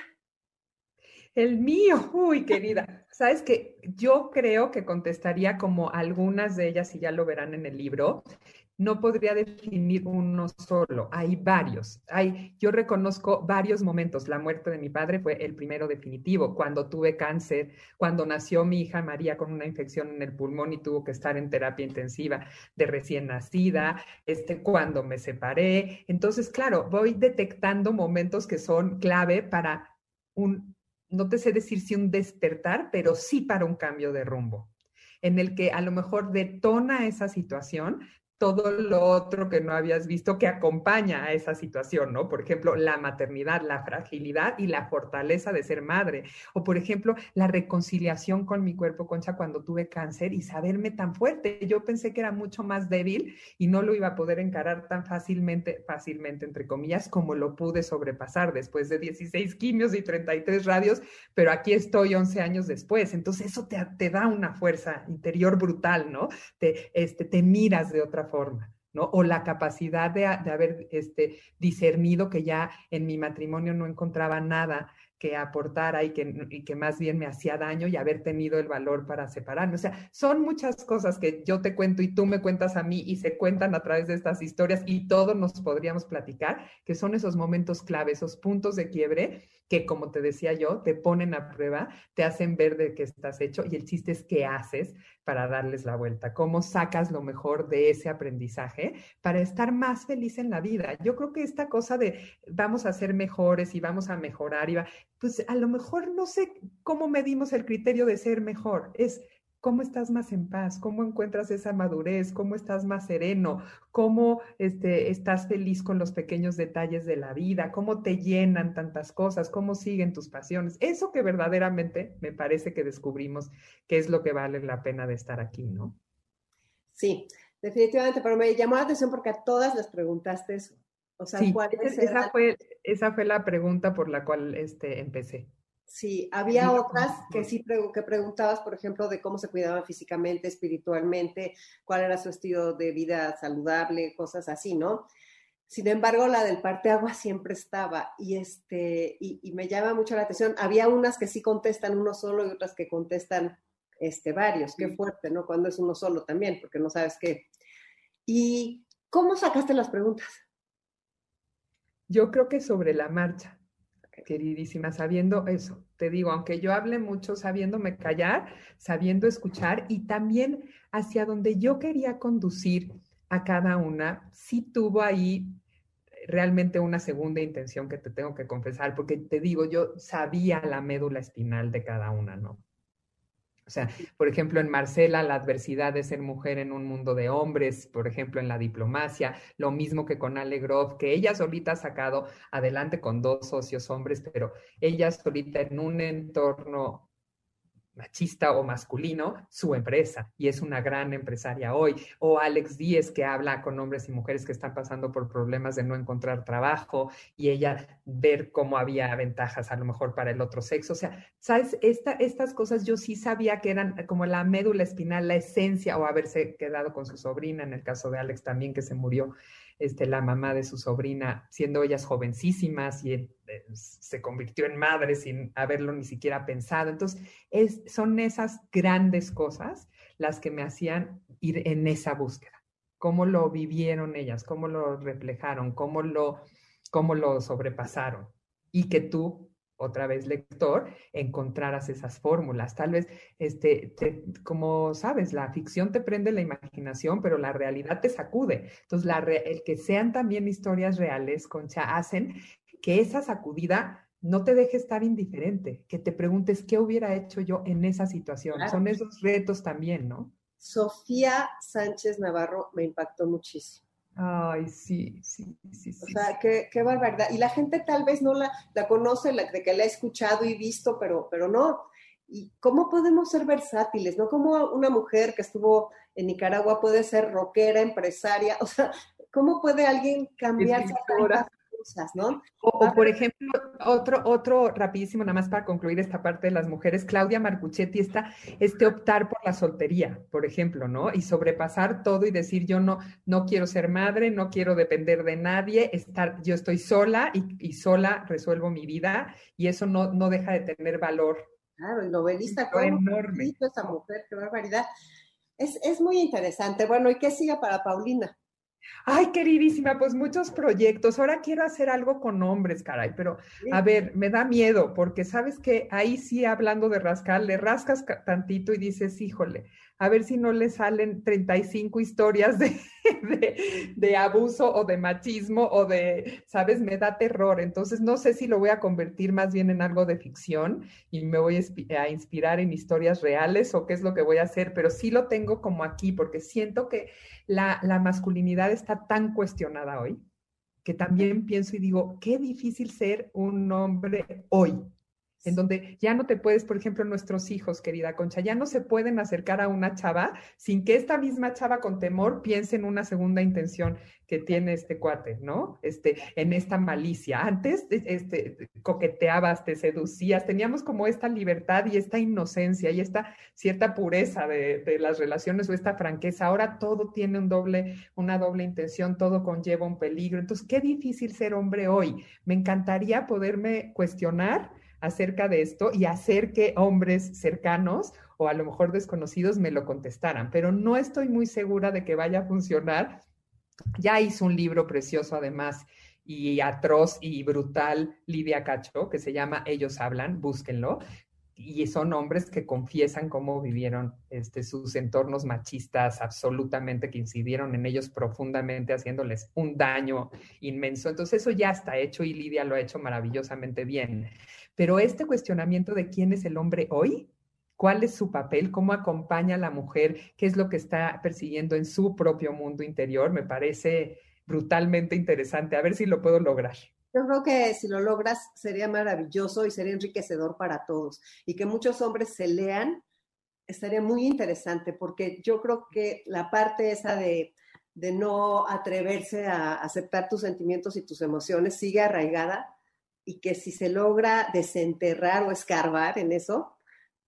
El mío, uy, querida. Sabes que yo creo que contestaría como algunas de ellas, y ya lo verán en el libro no podría definir uno solo, hay varios. Hay, yo reconozco varios momentos. La muerte de mi padre fue el primero definitivo, cuando tuve cáncer, cuando nació mi hija María con una infección en el pulmón y tuvo que estar en terapia intensiva de recién nacida, este, cuando me separé. Entonces, claro, voy detectando momentos que son clave para un, no te sé decir si un despertar, pero sí para un cambio de rumbo en el que a lo mejor detona esa situación, todo lo otro que no habías visto que acompaña a esa situación, ¿no? Por ejemplo, la maternidad, la fragilidad y la fortaleza de ser madre. O, por ejemplo, la reconciliación con mi cuerpo, Concha, cuando tuve cáncer y saberme tan fuerte. Yo pensé que era mucho más débil y no lo iba a poder encarar tan fácilmente, fácilmente, entre comillas, como lo pude sobrepasar después de 16 quimios y 33 radios, pero aquí estoy 11 años después. Entonces, eso te, da una fuerza interior brutal, ¿no? Te, este, te miras de otra forma. ¿No? O la capacidad de, de, haber este, discernido que ya en mi matrimonio no encontraba nada que aportara y que, y que más bien me hacía daño y haber tenido el valor para separarme. O sea, son muchas cosas que yo te cuento y tú me cuentas a mí y se cuentan a través de estas historias y todos nos podríamos platicar, que son esos momentos clave, esos puntos de quiebre que, como te decía yo, te ponen a prueba, te hacen ver de qué estás hecho y el chiste es qué haces para darles la vuelta, cómo sacas lo mejor de ese aprendizaje para estar más feliz en la vida. Yo creo que esta cosa de vamos a ser mejores y vamos a mejorar, y pues a lo mejor no sé cómo medimos el criterio de ser mejor, es ¿Cómo estás más en paz? ¿Cómo encuentras esa madurez? ¿Cómo estás más sereno? ¿Cómo este, estás feliz con los pequeños detalles de la vida? ¿Cómo te llenan tantas cosas? ¿Cómo siguen tus pasiones? Eso que verdaderamente me parece que descubrimos que es lo que vale la pena de estar aquí, ¿no? Sí, definitivamente, pero me llamó la atención porque a todas les preguntaste eso. O sea, sí, esa, fue, esa fue la pregunta por la cual este, empecé. Sí, había otras que sí que preguntabas, por ejemplo, de cómo se cuidaban físicamente, espiritualmente, cuál era su estilo de vida saludable, cosas así, ¿no? Sin embargo, la del parteagua siempre estaba y, este, y, me llama mucho la atención. Había unas que sí contestan uno solo y otras que contestan este, varios. Qué fuerte, ¿no? Cuando es uno solo también, porque no sabes qué. ¿Y cómo sacaste las preguntas? Yo creo que sobre la marcha, queridísima, sabiendo eso, te digo, aunque yo hable mucho, sabiéndome callar, sabiendo escuchar y también hacia donde yo quería conducir a cada una, sí tuvo ahí realmente una segunda intención que te tengo que confesar, porque te digo, yo sabía la médula espinal de cada una, ¿no? O sea, por ejemplo, en Marcela, la adversidad de ser mujer en un mundo de hombres, por ejemplo, en la diplomacia, lo mismo que con Ale Groff, que ella solita ha sacado adelante con dos socios hombres, pero ella solita en un entorno machista o masculino su empresa y es una gran empresaria hoy. O Alex Díez que habla con hombres y mujeres que están pasando por problemas de no encontrar trabajo y ella ver cómo había ventajas a lo mejor para el otro sexo. O sea, sabes, Esta, estas cosas yo sí sabía que eran como la médula espinal, la esencia o haberse quedado con su sobrina, en el caso de Alex también que se murió este, la mamá de su sobrina, siendo ellas jovencísimas y eh, se convirtió en madre sin haberlo ni siquiera pensado. Entonces, es, son esas grandes cosas las que me hacían ir en esa búsqueda. Cómo lo vivieron ellas, cómo lo reflejaron, cómo lo, cómo lo sobrepasaron. Y que tú otra vez lector, encontraras esas fórmulas. Tal vez, este, como sabes, la ficción te prende la imaginación, pero la realidad te sacude. Entonces, la el que sean también historias reales, Concha, hacen que esa sacudida no te deje estar indiferente, que te preguntes qué hubiera hecho yo en esa situación. Son esos retos también, ¿no? Sofía Sánchez Navarro me impactó muchísimo. Ay, sí, sí, sí. O sea, qué, qué, barbaridad. Y la gente tal vez no la, la conoce, la, de que la ha escuchado y visto, pero, pero no. ¿Y cómo podemos ser versátiles? ¿No? Como una mujer que estuvo en Nicaragua puede ser rockera, empresaria? O sea, ¿cómo puede alguien cambiar ¿no? O, por ejemplo, otro, otro rapidísimo, nada más para concluir esta parte de las mujeres, Claudia Marcuchetti está este optar por la soltería, por ejemplo, ¿no? Y sobrepasar todo y decir yo no, no quiero ser madre, no quiero depender de nadie, estar, yo estoy sola y, sola resuelvo mi vida y eso no, no deja de tener valor. Claro, el novelista, ¿cómo enorme. esa mujer, qué barbaridad. Es, es muy interesante. Bueno, ¿y qué sigue para Paulina? Ay, queridísima, pues muchos proyectos. Ahora quiero hacer algo con hombres, caray, pero a ver, me da miedo porque sabes que ahí sí, hablando de rascar, le rascas tantito y dices, híjole, a ver si no le salen 35 historias de, de, abuso o de machismo o de, sabes, me da terror. Entonces, no sé si lo voy a convertir más bien en algo de ficción y me voy a inspirar en historias reales o qué es lo que voy a hacer, pero sí lo tengo como aquí porque siento que la, la masculinidad está tan cuestionada hoy que también pienso y digo, qué difícil ser un hombre hoy en donde ya no te puedes, por ejemplo, nuestros hijos, querida Concha, ya no se pueden acercar a una chava sin que esta misma chava con temor piense en una segunda intención que tiene este cuate, ¿no? Este, en esta malicia. Antes, este, coqueteabas, te seducías, teníamos como esta libertad y esta inocencia y esta cierta pureza de, de las relaciones o esta franqueza. Ahora todo tiene un doble, una doble intención, todo conlleva un peligro. Entonces, qué difícil ser hombre hoy. Me encantaría poderme cuestionar acerca de esto y hacer que hombres cercanos o a lo mejor desconocidos me lo contestaran, pero no estoy muy segura de que vaya a funcionar. Ya hizo un libro precioso además y atroz y brutal Lidia Cacho, que se llama Ellos hablan, búsquenlo, y son hombres que confiesan cómo vivieron este, sus entornos machistas absolutamente, que incidieron en ellos profundamente, haciéndoles un daño inmenso. Entonces eso ya está hecho y Lidia lo ha hecho maravillosamente bien. Pero este cuestionamiento de quién es el hombre hoy, cuál es su papel, cómo acompaña a la mujer, qué es lo que está persiguiendo en su propio mundo interior, me parece brutalmente interesante. A ver si lo puedo lograr. Yo creo que si lo logras sería maravilloso y sería enriquecedor para todos. Y que muchos hombres se lean, estaría muy interesante, porque yo creo que la parte esa de, de no atreverse a aceptar tus sentimientos y tus emociones sigue arraigada y que si se logra desenterrar o escarbar en eso,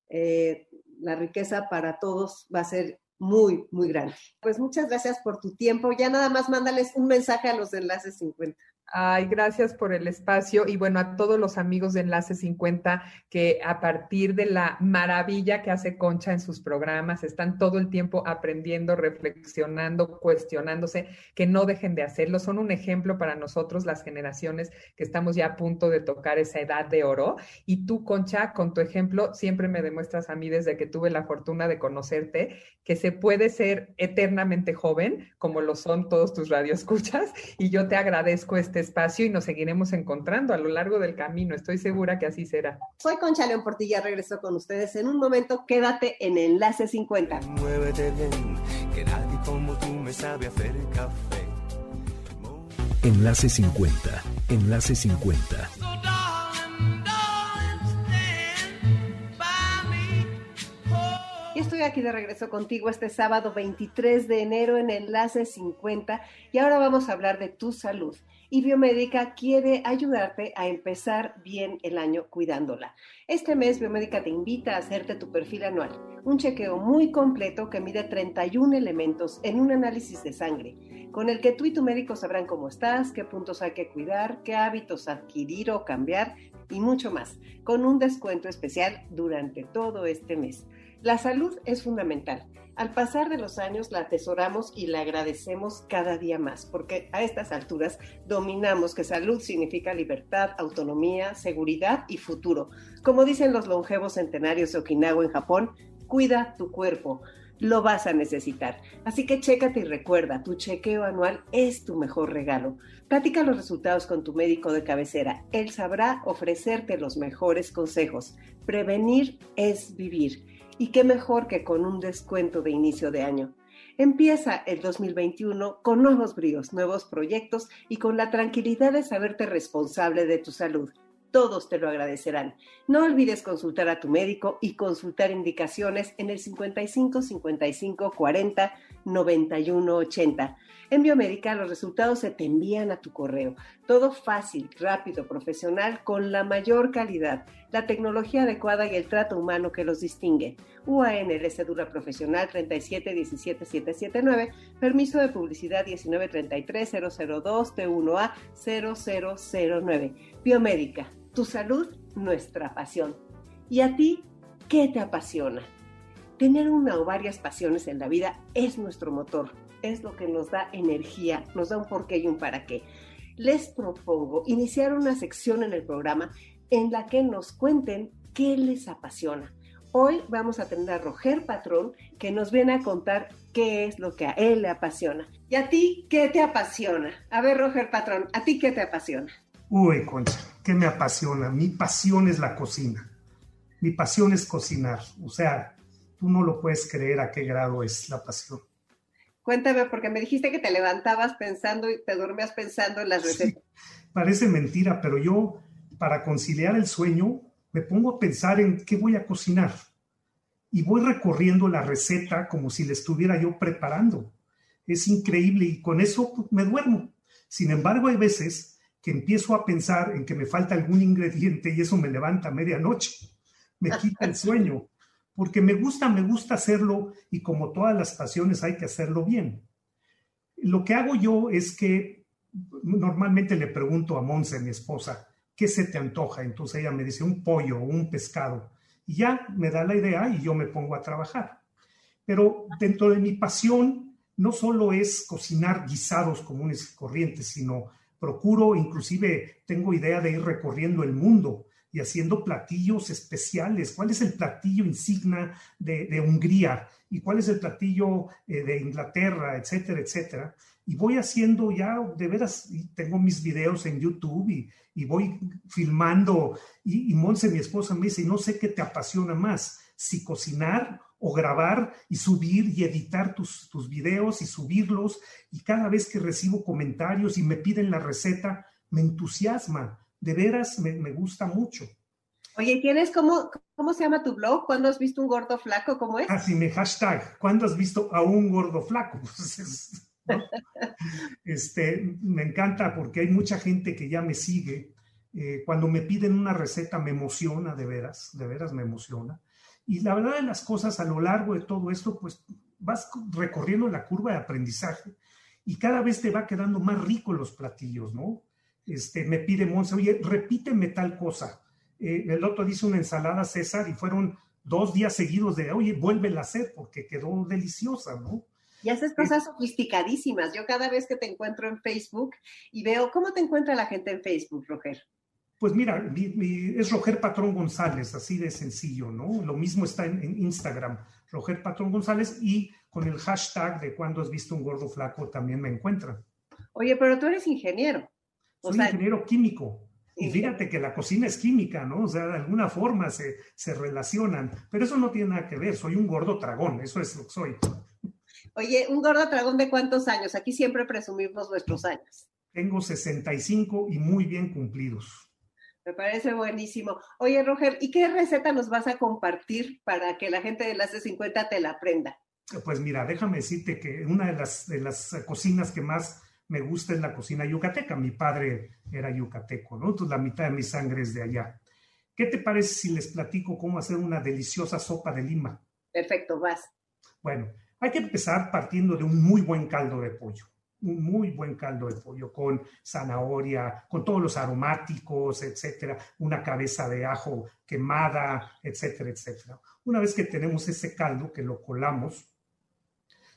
eh, la riqueza para todos va a ser muy, muy grande. Pues muchas gracias por tu tiempo. Ya nada más mándales un mensaje a los de Enlace 50. Ay, gracias por el espacio y bueno, a todos los amigos de Enlace 50 que a partir de la maravilla que hace Concha en sus programas, están todo el tiempo aprendiendo, reflexionando, cuestionándose, que no dejen de hacerlo. Son un ejemplo para nosotros, las generaciones que estamos ya a punto de tocar esa edad de oro. Y tú, Concha, con tu ejemplo, siempre me demuestras a mí desde que tuve la fortuna de conocerte, que se puede ser eternamente joven, como lo son todos tus radioescuchas. Y yo te agradezco este este espacio y nos seguiremos encontrando a lo largo del camino. Estoy segura que así será. Soy Concha León Portilla, regreso con ustedes en un momento. Quédate en Enlace 50. Muévete bien, que nadie como tú me sabe hacer café. Enlace 50. Enlace 50. Y estoy aquí de regreso contigo este sábado 23 de enero en Enlace 50 y ahora vamos a hablar de tu salud y Biomédica quiere ayudarte a empezar bien el año cuidándola. Este mes Biomédica te invita a hacerte tu perfil anual, un chequeo muy completo que mide 31 elementos en un análisis de sangre, con el que tú y tu médico sabrán cómo estás, qué puntos hay que cuidar, qué hábitos adquirir o cambiar y mucho más, con un descuento especial durante todo este mes. La salud es fundamental al pasar de los años la atesoramos y la agradecemos cada día más, porque a estas alturas dominamos que salud significa libertad, autonomía, seguridad y futuro. Como dicen los longevos centenarios de Okinawa en Japón, cuida tu cuerpo, lo vas a necesitar. Así que chécate y recuerda, tu chequeo anual es tu mejor regalo. Platica los resultados con tu médico de cabecera. Él sabrá ofrecerte los mejores consejos. Prevenir es vivir. Y qué mejor que con un descuento de inicio de año. Empieza el 2021 con nuevos bríos, nuevos proyectos y con la tranquilidad de saberte responsable de tu salud. Todos te lo agradecerán. No olvides consultar a tu médico y consultar indicaciones en el 55 55 40 91 80. En Biomédica los resultados se te envían a tu correo. Todo fácil, rápido, profesional, con la mayor calidad, la tecnología adecuada y el trato humano que los distingue. UANL Cédula Profesional 3717779, permiso de publicidad 1933002 T1A 0009. Biomédica, tu salud, nuestra pasión. ¿Y a ti qué te apasiona? Tener una o varias pasiones en la vida es nuestro motor es lo que nos da energía, nos da un porqué y un para qué. Les propongo iniciar una sección en el programa en la que nos cuenten qué les apasiona. Hoy vamos a tener a Roger Patrón que nos viene a contar qué es lo que a él le apasiona. ¿Y a ti qué te apasiona? A ver, Roger Patrón, ¿a ti qué te apasiona? Uy, Concha, ¿qué me apasiona? Mi pasión es la cocina. Mi pasión es cocinar. O sea, tú no lo puedes creer a qué grado es la pasión. Cuéntame, porque me dijiste que te levantabas pensando y te dormías pensando en las recetas. parece mentira, pero yo, para conciliar el sueño, me pongo a pensar en qué voy a cocinar. Y voy recorriendo la receta como si la estuviera yo preparando. Es increíble y con eso pues, me duermo. Sin embargo, hay veces que empiezo a pensar en que me falta algún ingrediente y eso me levanta a medianoche. Me quita el sueño porque me gusta, me gusta hacerlo y como todas las pasiones hay que hacerlo bien. Lo que hago yo es que normalmente le pregunto a Monse, mi esposa, ¿qué se te antoja? Entonces ella me dice un pollo o un pescado y ya me da la idea y yo me pongo a trabajar. Pero dentro de mi pasión no solo es cocinar guisados comunes y corrientes, sino procuro, inclusive tengo idea de ir recorriendo el mundo y haciendo platillos especiales. ¿Cuál es el platillo insignia de, Hungría? ¿Y cuál es el platillo eh, de Inglaterra? Etcétera, etcétera. Y voy haciendo ya, de veras, tengo mis videos en YouTube y, voy filmando. Y, y Monse, mi esposa, me dice, no sé qué te apasiona más, si cocinar o grabar y subir y editar tus, tus videos y subirlos. Y cada vez que recibo comentarios y me piden la receta, me entusiasma de veras me, gusta mucho. Oye, ¿tienes cómo, cómo se llama tu blog? ¿Cuándo has visto un gordo flaco? ¿Cómo es? Así me hashtag, ¿cuándo has visto a un gordo flaco? este, me encanta porque hay mucha gente que ya me sigue. Eh, cuando me piden una receta me emociona, de veras, de veras me emociona. Y la verdad de las cosas, a lo largo de todo esto, pues vas recorriendo la curva de aprendizaje y cada vez te va quedando más rico los platillos, ¿no? este, me pide Monse, oye, repíteme tal cosa. Eh, el otro dice una ensalada César y fueron dos días seguidos de, oye, vuélvela a hacer porque quedó deliciosa, ¿no? Y haces cosas sofisticadísimas. Yo cada vez que te encuentro en Facebook y veo, ¿cómo te encuentra la gente en Facebook, Roger? Pues mira, es Roger Patrón González, así de sencillo, ¿no? Lo mismo está en, Instagram, Roger Patrón González, y con el hashtag de cuando has visto un gordo flaco también me encuentran. Oye, pero tú eres ingeniero. Soy ingeniero químico. Y fíjate que la cocina es química, ¿no? O sea, de alguna forma se, se relacionan, pero eso no tiene nada que ver, soy un gordo tragón, eso es lo que soy. Oye, un gordo tragón de cuántos años? Aquí siempre presumimos nuestros años. Tengo 65 y muy bien cumplidos. Me parece buenísimo. Oye, Roger, ¿y qué receta nos vas a compartir para que la gente de las 50 te la aprenda? Pues mira, déjame decirte que una de las, de las cocinas que más me gusta es la cocina yucateca. Mi padre era yucateco, ¿no? Entonces la mitad de mi sangre es de allá. ¿Qué te parece si les platico cómo hacer una deliciosa sopa de lima? Perfecto, vas. Bueno, hay que empezar partiendo de un muy buen caldo de pollo, un muy buen caldo de pollo con zanahoria, con todos los aromáticos, etcétera, una cabeza de ajo quemada, etcétera, etcétera. Una vez que tenemos ese caldo que lo colamos,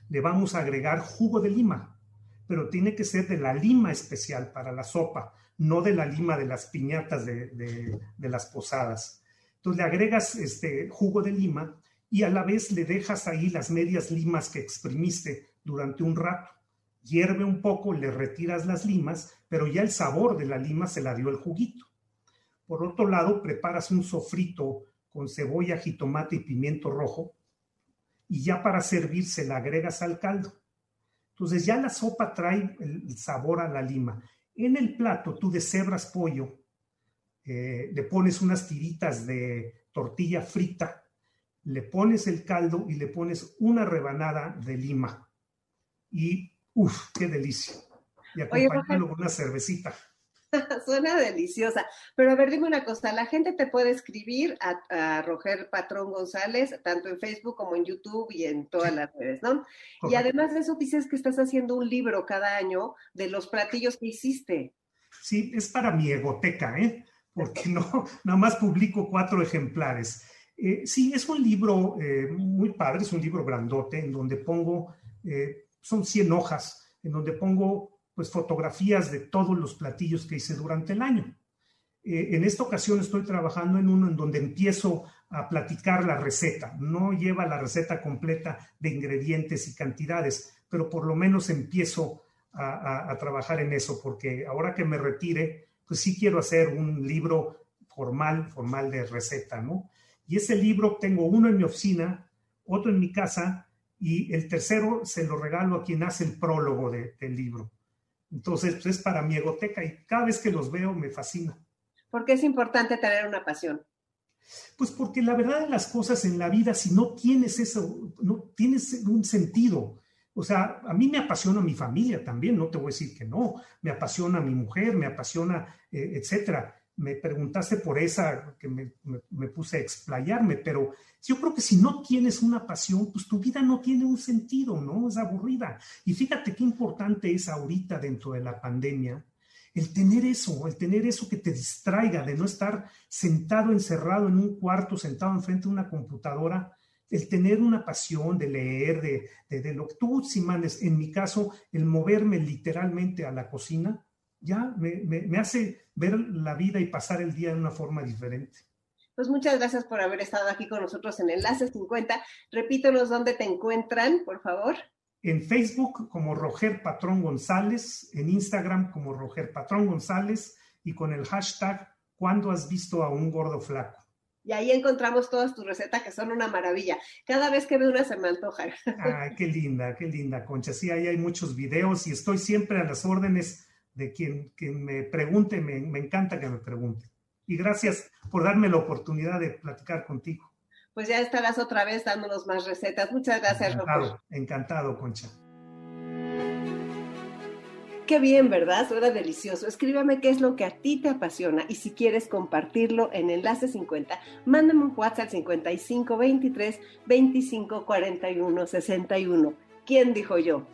le vamos a agregar jugo de lima, pero tiene que ser de la lima especial para la sopa, no de la lima de las piñatas de, de las posadas. Entonces le agregas este jugo de lima y a la vez le dejas ahí las medias limas que exprimiste durante un rato. Hierve un poco, le retiras las limas, pero ya el sabor de la lima se la dio el juguito. Por otro lado, preparas un sofrito con cebolla, jitomate y pimiento rojo y ya para servir se la agregas al caldo. Entonces ya la sopa trae el sabor a la lima. En el plato tú deshebras pollo, eh, le pones unas tiritas de tortilla frita le pones el caldo y le pones una rebanada de lima. Y, uff, qué delicia. Y acompañarlo con una cervecita. Suena deliciosa. Pero a ver, dime una cosa, la gente te puede escribir a, Roger Patrón González, tanto en Facebook como en YouTube y en todas las redes, ¿no? Y además de eso dices que estás haciendo un libro cada año de los platillos que hiciste. Sí, es para mi egoteca, ¿eh? Porque no, nada más publico cuatro ejemplares. Eh, sí, es un libro eh, muy padre, es un libro grandote en donde pongo, eh, son 100 hojas, en donde pongo pues fotografías de todos los platillos que hice durante el año. en esta ocasión estoy trabajando en uno en donde empiezo a platicar la receta. No lleva la receta completa de ingredientes y cantidades, pero por lo menos empiezo a, a trabajar en eso, porque ahora que me retire, pues sí quiero hacer un libro formal, formal de receta, ¿no? Y ese libro tengo uno en mi oficina, otro en mi casa y el tercero se lo regalo a quien hace el prólogo del libro. Entonces, pues, es para mi egoteca y cada vez que los veo me fascina. ¿Por qué es importante tener una pasión? Pues porque la verdad de las cosas en la vida, si no tienes eso, no tienes un sentido. O sea, a mí me apasiona mi familia también, no te voy a decir que no, me apasiona mi mujer, me apasiona, eh, etcétera me preguntaste por esa, que me, puse a explayarme, pero yo creo que si no tienes una pasión, pues tu vida no tiene un sentido, ¿no? Es aburrida. Y fíjate qué importante es ahorita dentro de la pandemia el tener eso, el tener eso que te distraiga, de no estar sentado, encerrado en un cuarto, sentado enfrente de una computadora, el tener una pasión de leer, de, de, de lo que tú, si mandes, en mi caso, el moverme literalmente a la cocina, ya me, hace ver la vida y pasar el día de una forma diferente. Pues muchas gracias por haber estado aquí con nosotros en Enlace 50. Repítanos dónde te encuentran, por favor. En Facebook como Roger Patrón González, en Instagram como Roger Patrón González y con el hashtag ¿Cuándo has visto a un gordo flaco? Y ahí encontramos todas tus recetas que son una maravilla. Cada vez que veo una se me antoja. Ay, qué linda, qué linda, Concha. Sí, ahí hay muchos videos y estoy siempre a las órdenes de quien, me pregunte, me, encanta que me pregunte. Y gracias por darme la oportunidad de platicar contigo. Pues ya estarás otra vez dándonos más recetas. Muchas gracias, Encantado, encantado, Concha. Qué bien, ¿verdad? Suena delicioso. Escríbame qué es lo que a ti te apasiona y si quieres compartirlo en Enlace 50, mándame un WhatsApp 5523 2541 61. ¿Quién dijo yo?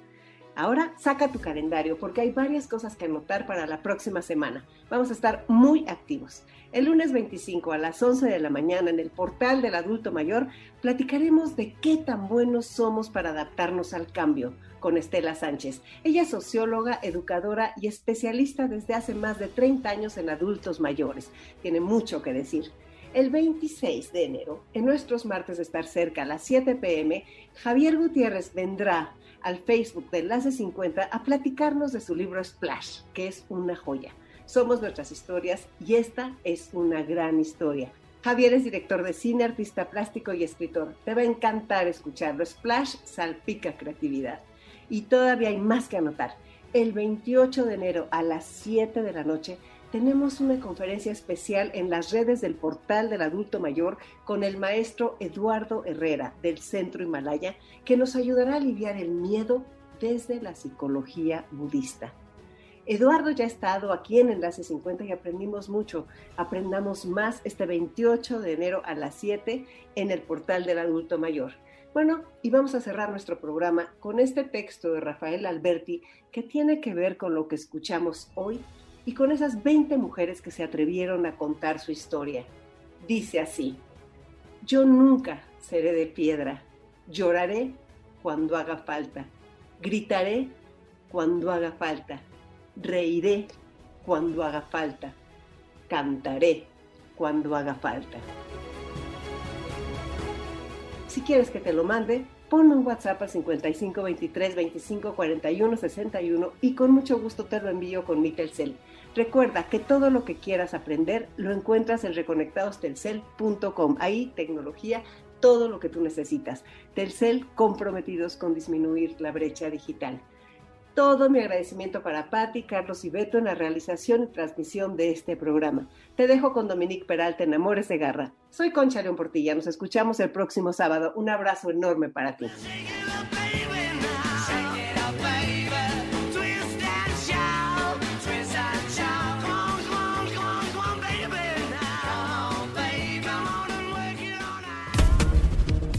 Ahora saca tu calendario porque hay varias cosas que anotar para la próxima semana. Vamos a estar muy activos. El lunes 25 a las 11 de la mañana en el portal del adulto mayor platicaremos de qué tan buenos somos para adaptarnos al cambio con Estela Sánchez. Ella es socióloga, educadora y especialista desde hace más de 30 años en adultos mayores. Tiene mucho que decir. El 26 de enero, en nuestros martes de estar cerca a las 7 pm, Javier Gutiérrez vendrá al Facebook de Enlace 50 a platicarnos de su libro Splash, que es una joya. Somos nuestras historias y esta es una gran historia. Javier es director de cine, artista plástico y escritor. Te va a encantar escucharlo. Splash salpica creatividad. Y todavía hay más que anotar. El 28 de enero a las 7 de la noche tenemos una conferencia especial en las redes del portal del adulto mayor con el maestro Eduardo Herrera del Centro Himalaya, que nos ayudará a aliviar el miedo desde la psicología budista. Eduardo ya ha estado aquí en Enlace 50 y aprendimos mucho. Aprendamos más este 28 de enero a las 7 en el portal del adulto mayor. Bueno, y vamos a cerrar nuestro programa con este texto de Rafael Alberti que tiene que ver con lo que escuchamos hoy y con esas 20 mujeres que se atrevieron a contar su historia. Dice así, yo nunca seré de piedra, lloraré cuando haga falta, gritaré cuando haga falta, reiré cuando haga falta, cantaré cuando haga falta. Si quieres que te lo mande, pon un WhatsApp al 55 23 25 41 61 y con mucho gusto te lo envío con mi Telcel. Recuerda que todo lo que quieras aprender lo encuentras en reconectadostelcel.com. Ahí tecnología, todo lo que tú necesitas. Telcel comprometidos con disminuir la brecha digital. Todo mi agradecimiento para Patti, Carlos y Beto en la realización y transmisión de este programa. Te dejo con Dominique Peralta en Amores de Garra. Soy Concha León Portilla. Nos escuchamos el próximo sábado. Un abrazo enorme para ti.